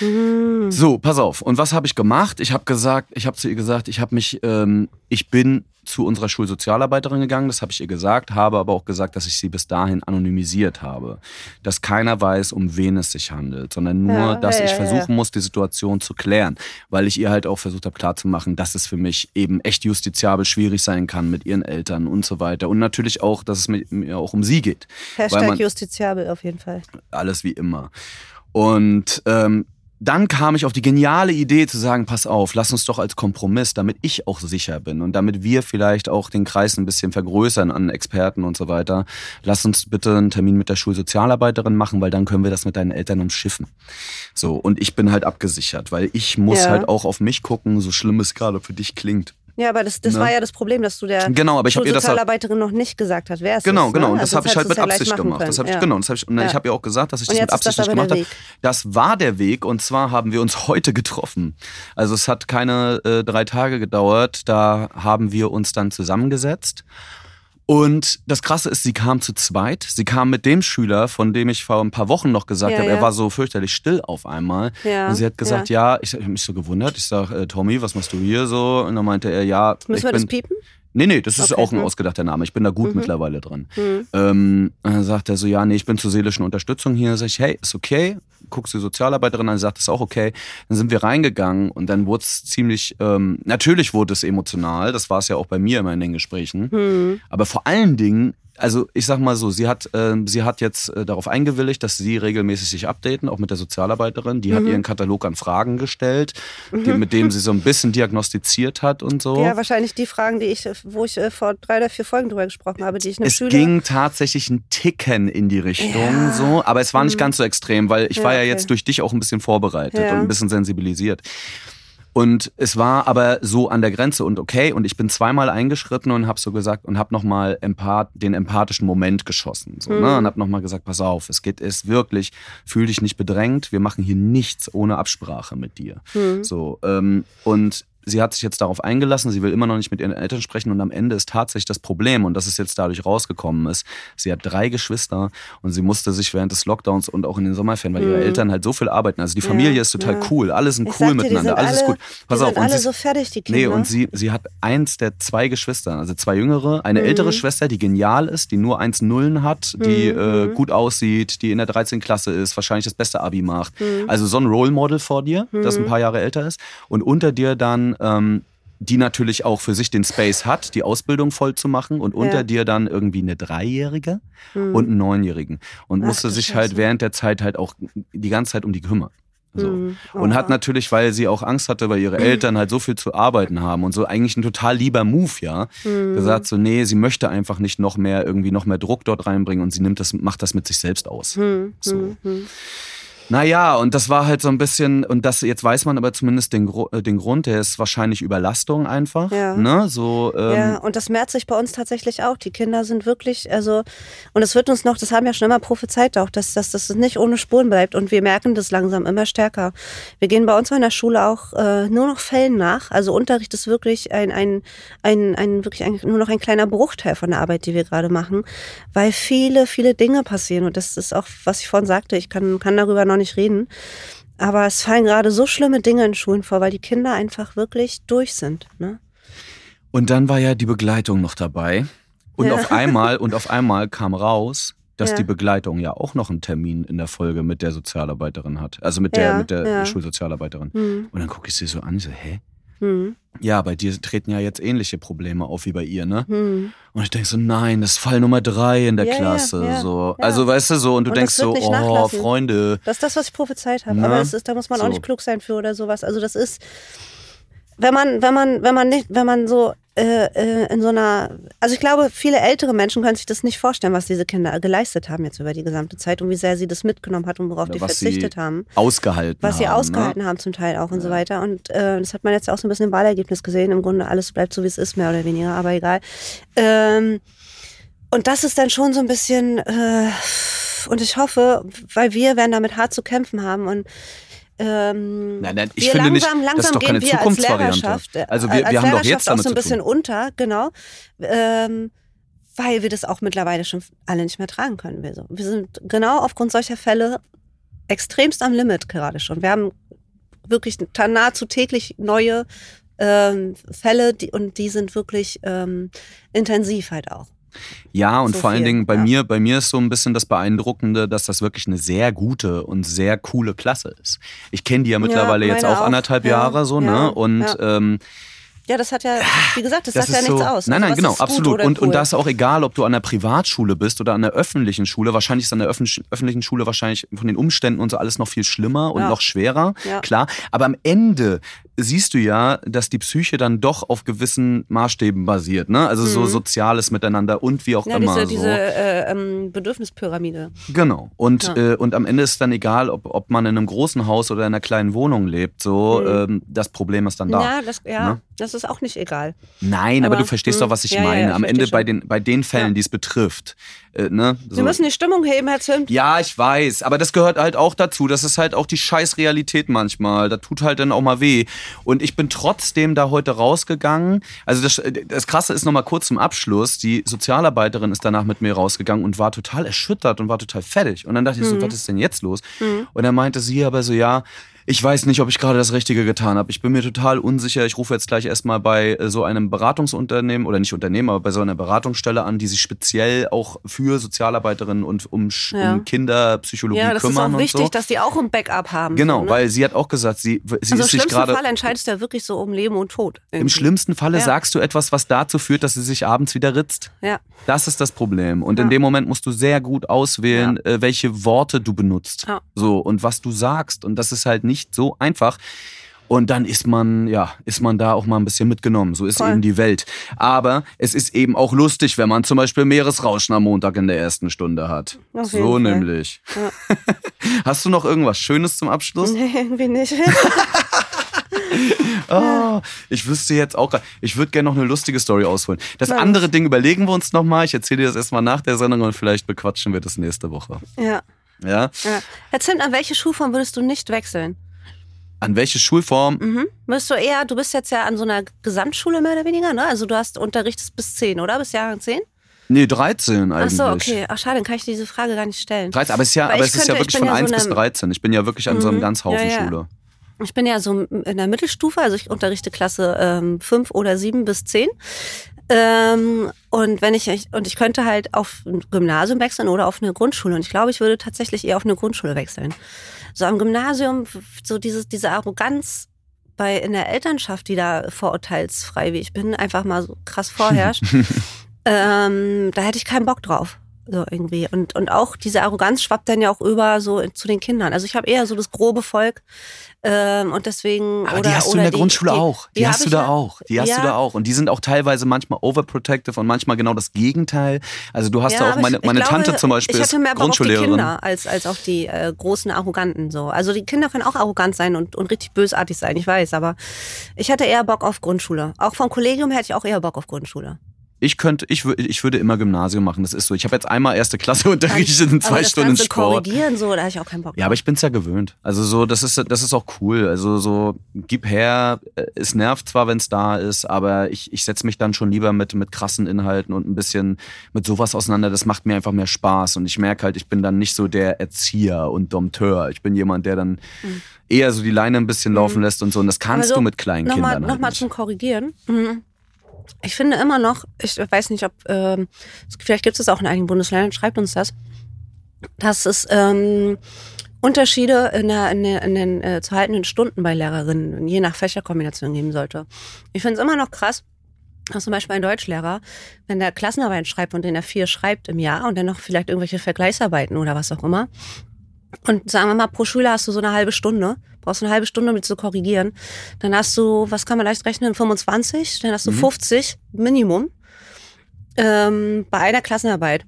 S1: Mhm. So, pass auf. Und was habe ich gemacht? Ich habe gesagt, ich habe zu ihr gesagt, ich habe mich, ähm, ich bin zu unserer Schulsozialarbeiterin gegangen, das habe ich ihr gesagt, habe aber auch gesagt, dass ich sie bis dahin anonymisiert habe. Dass keiner weiß, um wen es sich handelt, sondern nur, ja, dass ja, ich ja, versuchen muss, die Situation zu klären. Weil ich ihr halt auch versucht habe klarzumachen, dass es für mich eben echt justiziabel schwierig sein kann mit ihren Eltern und so weiter. Und natürlich auch, dass es mir auch um sie geht.
S2: Hashtag justiziabel auf jeden Fall.
S1: Alles wie immer. Und ähm, dann kam ich auf die geniale Idee zu sagen, pass auf, lass uns doch als Kompromiss, damit ich auch sicher bin und damit wir vielleicht auch den Kreis ein bisschen vergrößern an Experten und so weiter, lass uns bitte einen Termin mit der Schulsozialarbeiterin machen, weil dann können wir das mit deinen Eltern umschiffen. So, und ich bin halt abgesichert, weil ich muss ja. halt auch auf mich gucken, so schlimm es gerade für dich klingt.
S2: Ja, aber das, das ne? war ja das Problem, dass du der
S1: genau, aber ich Sozialarbeiterin
S2: noch nicht gesagt hast, wer es
S1: Genau,
S2: ist,
S1: genau. Ne? Und das also habe ich halt mit Absicht gemacht. Das hab ich, ja. Genau, das hab ich, und ja. ich habe ja auch gesagt, dass ich das mit Absicht das gemacht habe. Das war der Weg und zwar haben wir uns (laughs) heute getroffen. Also es hat keine äh, drei Tage gedauert. Da haben wir uns dann zusammengesetzt und das Krasse ist, sie kam zu zweit. Sie kam mit dem Schüler, von dem ich vor ein paar Wochen noch gesagt ja, habe, ja. er war so fürchterlich still auf einmal. Ja, und sie hat gesagt, ja, ich, ich habe mich so gewundert. Ich sage, äh, Tommy, was machst du hier so? Und dann meinte er, ja.
S2: Müssen wir
S1: bin,
S2: das piepen?
S1: Nee, nee, das ist okay. auch ein ausgedachter Name. Ich bin da gut mhm. mittlerweile drin. Mhm. Ähm, dann sagt er so, ja, nee, ich bin zur seelischen Unterstützung hier. Dann sag ich, hey, ist okay. Guckst die Sozialarbeiterin an, sagt, ist auch okay. Dann sind wir reingegangen und dann wurde es ziemlich, ähm, natürlich wurde es emotional. Das war es ja auch bei mir immer in den Gesprächen. Mhm. Aber vor allen Dingen also ich sag mal so, sie hat, äh, sie hat jetzt äh, darauf eingewilligt, dass sie regelmäßig sich updaten, auch mit der Sozialarbeiterin. Die mhm. hat ihren Katalog an Fragen gestellt, mhm. die, mit dem sie so ein bisschen diagnostiziert hat und so.
S2: Ja, wahrscheinlich die Fragen, die ich, wo ich äh, vor drei oder vier Folgen drüber gesprochen habe, die ich einem
S1: Es
S2: Schüler
S1: ging tatsächlich ein Ticken in die Richtung, ja. so, aber es war nicht mhm. ganz so extrem, weil ich ja, war ja okay. jetzt durch dich auch ein bisschen vorbereitet ja. und ein bisschen sensibilisiert. Und es war aber so an der Grenze und okay. Und ich bin zweimal eingeschritten und habe so gesagt und habe nochmal empath den empathischen Moment geschossen. So, mhm. ne? Und habe nochmal gesagt, pass auf, es geht es wirklich, fühl dich nicht bedrängt. Wir machen hier nichts ohne Absprache mit dir. Mhm. So, ähm, und sie hat sich jetzt darauf eingelassen, sie will immer noch nicht mit ihren Eltern sprechen und am Ende ist tatsächlich das Problem und dass es jetzt dadurch rausgekommen ist. Sie hat drei Geschwister und sie musste sich während des Lockdowns und auch in den Sommerferien, weil mhm. ihre Eltern halt so viel arbeiten. Also die Familie ja, ist total ja. cool, alle sind ich cool miteinander, alles alle, ist gut.
S2: Pass auf, sind alle so fertig, die Kinder.
S1: Nee, und sie, sie hat eins der zwei Geschwister, also zwei jüngere, eine mhm. ältere Schwester, die genial ist, die nur eins Nullen hat, die mhm. äh, gut aussieht, die in der 13. Klasse ist, wahrscheinlich das beste Abi macht. Mhm. Also so ein Role Model vor dir, das ein mhm. paar Jahre älter ist. Und unter dir dann ähm, die natürlich auch für sich den Space hat, die Ausbildung voll zu machen und unter ja. dir dann irgendwie eine Dreijährige hm. und einen Neunjährigen und Ach, musste sich halt während der Zeit halt auch die ganze Zeit um die kümmern. So. Hm. Und hat natürlich, weil sie auch Angst hatte, weil ihre (clears throat) Eltern halt so viel zu arbeiten haben und so eigentlich ein total lieber Move, ja, hm. gesagt so, nee, sie möchte einfach nicht noch mehr irgendwie noch mehr Druck dort reinbringen und sie nimmt das, macht das mit sich selbst aus. Hm. So. Naja, und das war halt so ein bisschen, und das jetzt weiß man aber zumindest den, äh, den Grund, der ist wahrscheinlich Überlastung einfach. Ja. Ne? So,
S2: ähm, ja, und das merkt sich bei uns tatsächlich auch. Die Kinder sind wirklich, also, und es wird uns noch, das haben wir schon immer prophezeit auch, dass, dass das nicht ohne Spuren bleibt. Und wir merken das langsam immer stärker. Wir gehen bei uns in der Schule auch äh, nur noch Fällen nach. Also Unterricht ist wirklich ein, ein, ein, ein wirklich ein, nur noch ein kleiner Bruchteil von der Arbeit, die wir gerade machen, weil viele, viele Dinge passieren. Und das ist auch, was ich vorhin sagte, ich kann, kann darüber noch nicht reden. Aber es fallen gerade so schlimme Dinge in Schulen vor, weil die Kinder einfach wirklich durch sind. Ne?
S1: Und dann war ja die Begleitung noch dabei. Und ja. auf einmal, und auf einmal kam raus, dass
S2: Ja.
S1: die Begleitung ja auch noch einen Termin in der Folge mit der Sozialarbeiterin hat. Also mit der,
S2: Ja,
S1: mit der. Schulsozialarbeiterin.
S2: Hm,
S1: Und dann gucke ich sie so an, ich so, hä?
S2: Hm,
S1: Ja, bei dir treten ja jetzt ähnliche Probleme auf wie bei ihr, ne?
S2: hm.
S1: Und ich denke so, nein, das ist Fall Nummer drei in der
S2: Ja,
S1: Klasse.
S2: ja,
S1: so.
S2: ja.
S1: Also weißt du so, und du
S2: Und
S1: denkst so, oh,
S2: nachlassen.
S1: Freunde.
S2: Das ist das, was ich prophezeit habe.
S1: Na,
S2: Aber es ist, da muss man auch
S1: so.
S2: nicht klug sein für oder sowas. Also das ist, wenn man, wenn man, wenn man nicht, wenn man so äh, äh, in so einer, also ich glaube, viele ältere Menschen können sich das nicht vorstellen, was diese Kinder geleistet haben jetzt über die gesamte Zeit und wie sehr sie das mitgenommen hat und worauf
S1: Oder
S2: die
S1: was
S2: verzichtet haben.
S1: Ausgehalten
S2: Was sie
S1: haben,
S2: ausgehalten
S1: Ne?
S2: haben zum Teil auch und so weiter. Und äh, das hat man jetzt auch so ein bisschen im Wahlergebnis gesehen. Im Grunde alles bleibt so, wie es ist, mehr oder weniger, aber egal. Ähm, und das ist dann schon so ein bisschen, äh, und ich hoffe, weil wir werden damit hart zu kämpfen haben und ähm,
S1: Nein, nein, ich
S2: wir
S1: finde
S2: langsam,
S1: nicht,
S2: langsam
S1: das ist doch keine
S2: gehen wir als. Lehrerschaft, äh,
S1: Also wir,
S2: als
S1: wir haben doch
S2: Lehrerschaft
S1: jetzt
S2: auch so ein bisschen unter, genau, ähm, weil wir das auch mittlerweile schon alle nicht mehr tragen können. Wir, so. wir sind genau aufgrund solcher Fälle extremst am Limit gerade schon. Wir haben wirklich nahezu täglich neue ähm, Fälle die, und die sind wirklich ähm, intensiv halt auch.
S1: Ja, und
S2: So
S1: vor allen
S2: viel,
S1: Dingen bei
S2: ja.
S1: mir, bei mir ist so ein bisschen das Beeindruckende, dass das wirklich eine sehr gute und sehr coole Klasse ist. Ich kenne die ja mittlerweile jetzt
S2: meine
S1: auch
S2: auch.
S1: anderthalb
S2: Ja,
S1: Jahre so,
S2: ja,
S1: ne? Und
S2: ja.
S1: ähm,
S2: Ja, das hat ja, wie gesagt, das,
S1: das
S2: sagt ja nichts
S1: so,
S2: aus.
S1: Nein,
S2: Also
S1: nein,
S2: was
S1: genau, absolut. Und, und
S2: cool?
S1: da ist auch egal, ob du an der Privatschule bist oder an der öffentlichen Schule. Wahrscheinlich ist an der öffentlich- öffentlichen Schule wahrscheinlich von den Umständen und so alles noch viel schlimmer und
S2: Ja.
S1: noch schwerer.
S2: Ja.
S1: Klar. Aber am Ende siehst du ja, dass die Psyche dann doch auf gewissen Maßstäben basiert, ne? Also so
S2: Mhm.
S1: soziales Miteinander und wie auch
S2: ja,
S1: immer.
S2: diese,
S1: so.
S2: diese äh, ähm, Bedürfnispyramide.
S1: Genau. Und,
S2: Ja.
S1: äh, und am Ende ist dann egal, ob, ob man in einem großen Haus oder in einer kleinen Wohnung lebt. So,
S2: Mhm.
S1: ähm, das Problem ist dann da.
S2: Ja, das, ja
S1: Ne?
S2: das ist auch nicht egal.
S1: Nein, aber,
S2: Aber,
S1: du verstehst
S2: mh,
S1: doch, was ich meine.
S2: ich
S1: am Ende bei den, bei den Fällen, die es betrifft. Äh, ne?
S2: Wir
S1: so.
S2: müssen die Stimmung heben, Herr Zimt.
S1: Ja, ich weiß, aber das gehört halt auch dazu. Das ist halt auch die Scheißrealität manchmal. Da tut halt dann auch mal weh. Und ich bin trotzdem da heute rausgegangen. Also das, das Krasse ist nochmal kurz zum Abschluss. Die Sozialarbeiterin ist danach mit mir rausgegangen und war total erschüttert und war total fertig. Und dann dachte ich so,
S2: Mhm.
S1: was ist denn jetzt los? Und dann meinte sie aber so, ja, ich weiß nicht, ob ich gerade das Richtige getan habe. Ich bin mir total unsicher. Ich rufe jetzt gleich erstmal bei äh, so einem Beratungsunternehmen oder nicht Unternehmen, aber bei so einer Beratungsstelle an, die sich speziell auch für Sozialarbeiterinnen und um,
S2: Ja.
S1: um Kinderpsychologie
S2: Ja, das ist
S1: kümmern
S2: auch wichtig,
S1: so.
S2: dass die auch ein Backup haben.
S1: Genau,
S2: so, ne?
S1: weil sie hat auch gesagt, sie, sie
S2: also im
S1: ist sich
S2: schlimmsten
S1: gerade.
S2: Fall entscheidest du ja wirklich so um Leben und Tod.
S1: Im
S2: irgendwie.
S1: schlimmsten Falle
S2: Ja.
S1: sagst du etwas, was dazu führt, dass sie sich abends wieder ritzt.
S2: Ja.
S1: Das ist das Problem. Und
S2: Ja.
S1: in dem Moment musst du sehr gut auswählen, äh, welche Worte du benutzt.
S2: Ja.
S1: So, und was du sagst. Und das ist halt nicht so einfach. Und dann ist man, ja, ist man da auch mal ein bisschen mitgenommen. So ist
S2: Voll.
S1: eben die Welt. Aber es ist eben auch lustig, wenn man zum Beispiel Meeresrauschen am Montag in der ersten Stunde hat.
S2: Auf
S1: so
S2: Fall.
S1: nämlich.
S2: Ja. (laughs)
S1: Hast du noch irgendwas Schönes zum Abschluss?
S2: Nee, irgendwie nicht. (laughs)
S1: Oh, ich wüsste jetzt auch grad, ich würde gerne noch eine lustige Story ausholen. Das
S2: Na,
S1: andere Ding überlegen wir uns nochmal. Ich erzähle dir das erstmal nach der Sendung und vielleicht bequatschen wir das nächste Woche.
S2: ja.
S1: Ja?
S2: ja. Herr Zimt, an welche Schulform würdest du nicht wechseln?
S1: An welche Schulform?
S2: Mhm. Würdest du eher, du bist jetzt ja an so einer Gesamtschule mehr oder weniger, ne? Also du hast unterrichtest bis 10, oder? Bis Jahrgang 10?
S1: Nee, 13
S2: Ach
S1: eigentlich.
S2: so, okay. Ach schade, dann kann ich diese Frage gar nicht stellen.
S1: 13, aber es ist ja,
S2: Weil
S1: aber es ist ja
S2: könnte- ich
S1: wirklich von
S2: ja so
S1: 1 bis
S2: eine-
S1: 13. Ich bin ja wirklich an so einem
S2: Mhm.
S1: ganz Haufen
S2: Ja, ja.
S1: Schule.
S2: Ich bin ja so in der Mittelstufe, also ich unterrichte Klasse ähm, 5 oder 7 bis 10. Ähm, und wenn ich und ich könnte halt auf ein Gymnasium wechseln oder auf eine Grundschule. Und ich glaube, ich würde tatsächlich eher auf eine Grundschule wechseln. So am Gymnasium, so dieses, diese Arroganz bei in der Elternschaft, die da vorurteilsfrei wie ich bin, einfach mal so krass vorherrscht. (laughs) ähm, da hätte ich keinen Bock drauf. So irgendwie. Und, und auch diese Arroganz schwappt dann ja auch über so zu den Kindern. Also ich habe eher so das grobe Volk. Ähm, und deswegen.
S1: Aber
S2: oder,
S1: die hast du in der
S2: die,
S1: Grundschule
S2: die,
S1: auch. Die,
S2: hab
S1: hast du da
S2: ja-
S1: auch. Die hast
S2: ja.
S1: du da auch. Und die sind auch teilweise manchmal overprotective und manchmal genau das Gegenteil. Also du hast
S2: Ja,
S1: da auch meine, meine
S2: glaube,
S1: Tante zum Beispiel
S2: Ich hatte mehr Bock auf die
S1: Grundschullehrerin.
S2: Kinder als, als auf die äh, großen Arroganten so. Also die Kinder können auch arrogant sein und, und richtig bösartig sein, ich weiß, aber ich hatte eher Bock auf Grundschule. Auch vom Kollegium hätte ich auch eher Bock auf Grundschule.
S1: Ich könnte, ich, ich würde immer Gymnasium machen. Das ist so. Ich habe jetzt einmal erste Klasse unterrichtet in
S2: aber
S1: zwei
S2: das
S1: Stunden
S2: Ganze
S1: Sport.
S2: korrigieren so, da habe ich auch keinen Bock
S1: Ja, aber ich bin's ja gewöhnt. Also so, das ist, das ist auch cool. Also so, gib her. Äh, Es nervt zwar, wenn's da ist, aber ich, ich setze mich dann schon lieber mit, mit krassen Inhalten und ein bisschen mit sowas auseinander. Das macht mir einfach mehr Spaß. Und ich merke halt, ich bin dann nicht so der Erzieher und Dompteur. Ich bin jemand, der dann eher so die Leine ein bisschen laufen lässt und so. Und das kannst
S2: Mhm. Aber so,
S1: du mit kleinen
S2: Nochmal
S1: Kindern
S2: noch
S1: halt
S2: mal
S1: nicht.
S2: zum Korrigieren. Mhm. Ich finde immer noch, ich weiß nicht, ob, ähm, vielleicht gibt es auch in einigen Bundesländern, schreibt uns das. dass es ähm, Unterschiede in, der, in, der, in den äh, zu haltenden Stunden bei Lehrerinnen je nach Fächerkombination geben sollte. Ich finde es immer noch krass, dass zum Beispiel ein Deutschlehrer, wenn der Klassenarbeit schreibt und den er vier schreibt im Jahr und dann noch vielleicht irgendwelche Vergleichsarbeiten oder was auch immer, und sagen wir mal, pro Schüler hast du so eine halbe Stunde, brauchst eine halbe Stunde, um die zu korrigieren. Dann hast du, was kann man leicht rechnen, 25, dann hast du mhm. 50 Minimum ähm, bei einer Klassenarbeit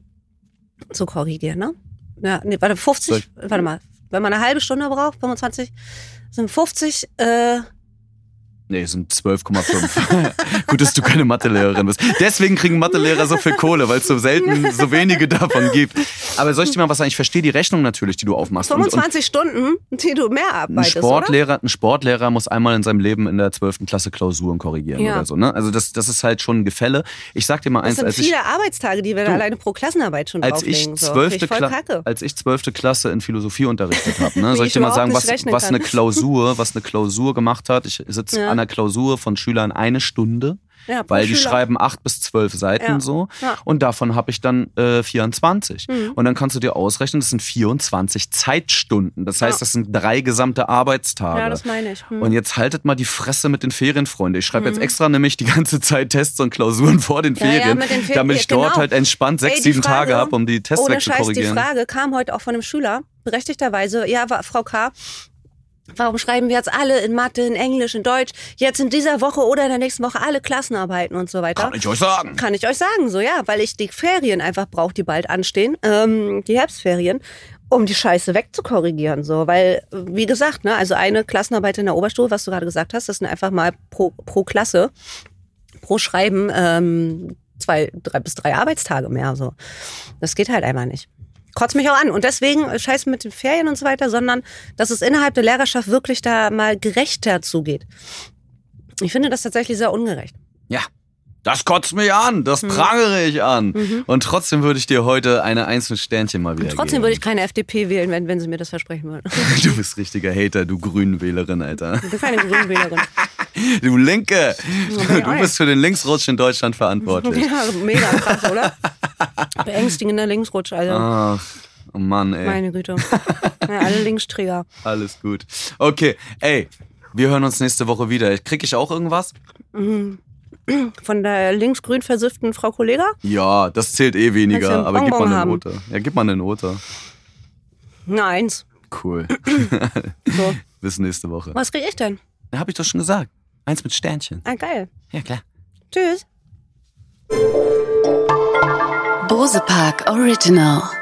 S2: zu korrigieren, ne? Ja, nee, warte, 50, warte mal, wenn man eine halbe Stunde braucht, 25, sind 50, äh,
S1: Nee, sind 12,5. (laughs) Gut, dass du keine Mathelehrerin bist. Deswegen kriegen Mathelehrer so viel Kohle, weil es so selten (laughs) so wenige davon gibt. Aber soll ich dir mal was sagen? Ich verstehe die Rechnung natürlich, die du aufmachst.
S2: 25 und, und Stunden, die du mehr arbeitest,
S1: ein Sportlehrer, oder? ein Sportlehrer muss einmal in seinem Leben in der 12. Klasse Klausuren korrigieren ja. oder so. Ne? Also das, das ist halt schon ein Gefälle. Ich sag dir mal eins.
S2: Das sind viele ich, Arbeitstage, die wir du, alleine pro Klassenarbeit schon
S1: als ich, 12. So. Ich als ich 12. Klasse in Philosophie unterrichtet habe, (laughs) ne? soll ich dir mal sagen, was, was eine Klausur, was eine Klausur gemacht hat? Ich sitze ja. an einer Klausur von Schülern eine Stunde. Ja, weil die Schüler. schreiben acht bis zwölf Seiten ja. so. Ja. Und davon habe ich dann äh, 24. Mhm. Und dann kannst du dir ausrechnen, das sind 24 Zeitstunden. Das heißt, das sind drei gesamte Arbeitstage.
S2: Ja, das meine ich.
S1: Mhm. Und jetzt haltet mal die Fresse mit den Ferien, Freunde. Ich schreibe mhm. jetzt extra nämlich die ganze Zeit Tests und Klausuren vor den Ferien, den Ferien damit ich dort genau. halt entspannt sechs, Ey, sieben Frage, Tage habe, um die Tests wegzukorrigieren.
S2: Die Frage kam heute auch von einem Schüler, berechtigterweise, ja, Frau K., Warum schreiben wir jetzt alle in Mathe, in Englisch, in Deutsch, jetzt in dieser Woche oder in der nächsten Woche alle Klassenarbeiten und so weiter?
S1: Kann ich euch sagen.
S2: Kann ich euch sagen, so ja, weil ich die Ferien einfach brauche, die bald anstehen, ähm, die Herbstferien, um die Scheiße wegzukorrigieren, so, weil, wie gesagt, ne, also eine Klassenarbeit in der Oberstufe, was du gerade gesagt hast, das sind einfach mal pro, pro Klasse, pro Schreiben, ähm, zwei, drei bis drei Arbeitstage mehr, so. Das geht halt einfach nicht kotzt mich auch an. Und deswegen äh, scheiß mit den Ferien und so weiter, sondern dass es innerhalb der Lehrerschaft wirklich da mal gerechter zugeht. Ich finde das tatsächlich sehr ungerecht.
S1: Ja. Das kotzt mich an, das mhm. prangere ich an. Mhm. Und trotzdem würde ich dir heute eine einzelne Sternchen mal wieder und
S2: Trotzdem
S1: geben.
S2: würde ich keine FDP wählen, wenn, wenn sie mir das versprechen würden. (laughs)
S1: du bist richtiger Hater, du Grünenwählerin, Alter.
S2: Ich bin keine Grünenwählerin. (laughs)
S1: Du Linke. Du bist für den Linksrutsch in Deutschland verantwortlich. (laughs)
S2: Ja, mega krass, oder? (laughs) Beängstigender Linksrutsch, Alter.
S1: Ach. Oh Mann, ey.
S2: Meine Güte. (laughs) Ja, alle Linksträger.
S1: Alles gut. Okay, ey, wir hören uns nächste Woche wieder. Krieg ich auch irgendwas?
S2: Mhm. Von der linksgrün versifften Frau Kollega?
S1: Ja, das zählt eh weniger, aber gib mal eine haben. Note. Ja, gib mal eine Note.
S2: Eine Eins.
S1: Cool. (clears throat) so. Bis nächste Woche.
S2: Was krieg ich denn?
S1: Ja, hab ich doch schon gesagt. Eins mit Sternchen.
S2: Ah, geil.
S1: Ja, klar.
S2: Tschüss.
S3: Rosepark Original.